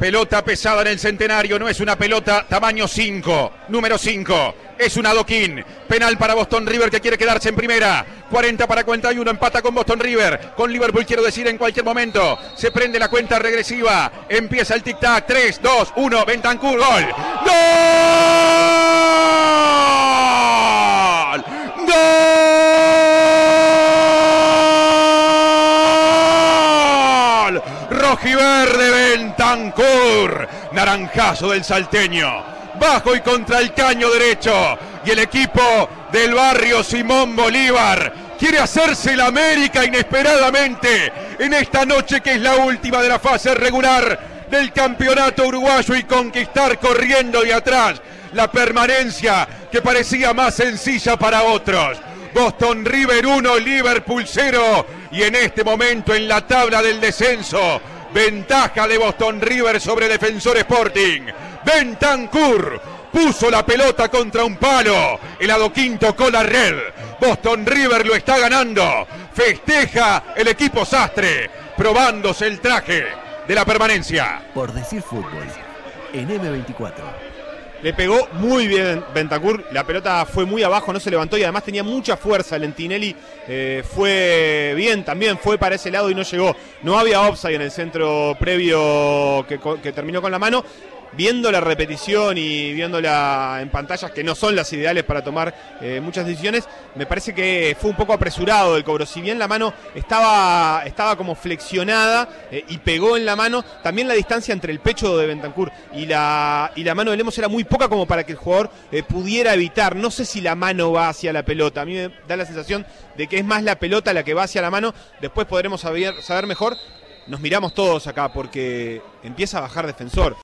Pelota pesada en el centenario, no es una pelota tamaño 5, número 5. Es un adoquín. Penal para Boston River que quiere quedarse en primera. 40 para 41, empata con Boston River. Con Liverpool quiero decir en cualquier momento. Se prende la cuenta regresiva. Empieza el tic-tac. 3, 2, 1. Bentancur, gol. ¡Gol! Rojiverde Bentancur. Naranjazo del salteño. Bajo y contra el caño derecho. Y el equipo del barrio Simón Bolívar quiere hacerse la América inesperadamente en esta noche que es la última de la fase regular del campeonato uruguayo y conquistar corriendo de atrás la permanencia que parecía más sencilla para otros. Boston River 1, Liverpool 0 y en este momento en la tabla del descenso, ventaja de Boston River sobre Defensor Sporting. Bentancur puso la pelota contra un palo, el adoquín con la red. Boston River lo está ganando. Festeja el equipo Sastre, probándose el traje de la permanencia. Por decir fútbol, en M24. Le pegó muy bien Bentacur, la pelota fue muy abajo, no se levantó y además tenía mucha fuerza. Lentinelli eh, fue bien, también fue para ese lado y no llegó. No había offside en el centro previo que, que terminó con la mano viendo la repetición y viéndola en pantallas que no son las ideales para tomar eh, muchas decisiones, me parece que fue un poco apresurado el cobro. Si bien la mano estaba, estaba como flexionada eh, y pegó en la mano, también la distancia entre el pecho de Bentancur y la, y la mano de Lemos era muy poca como para que el jugador eh, pudiera evitar. No sé si la mano va hacia la pelota. A mí me da la sensación de que es más la pelota la que va hacia la mano. Después podremos saber, saber mejor. Nos miramos todos acá porque empieza a bajar defensor.